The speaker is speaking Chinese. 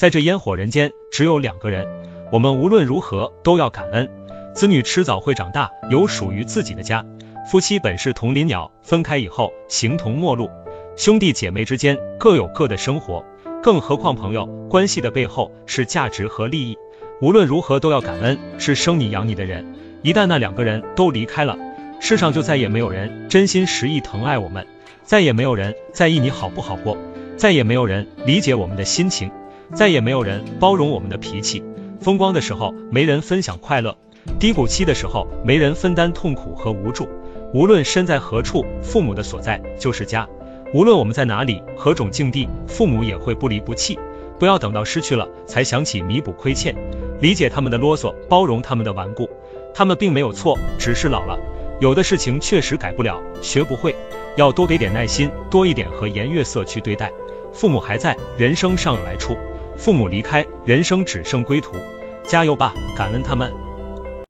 在这烟火人间，只有两个人，我们无论如何都要感恩。子女迟早会长大，有属于自己的家。夫妻本是同林鸟，分开以后形同陌路。兄弟姐妹之间各有各的生活，更何况朋友关系的背后是价值和利益。无论如何都要感恩，是生你养你的人。一旦那两个人都离开了，世上就再也没有人真心实意疼爱我们，再也没有人在意你好不好过，再也没有人理解我们的心情，再也没有人包容我们的脾气。风光的时候没人分享快乐，低谷期的时候没人分担痛苦和无助。无论身在何处，父母的所在就是家。无论我们在哪里，何种境地，父母也会不离不弃。不要等到失去了才想起弥补亏欠，理解他们的啰嗦，包容他们的顽固。他们并没有错，只是老了，有的事情确实改不了，学不会，要多给点耐心，多一点和颜悦色去对待。父母还在，人生尚有来处；父母离开，人生只剩归途。加油吧，感恩他们。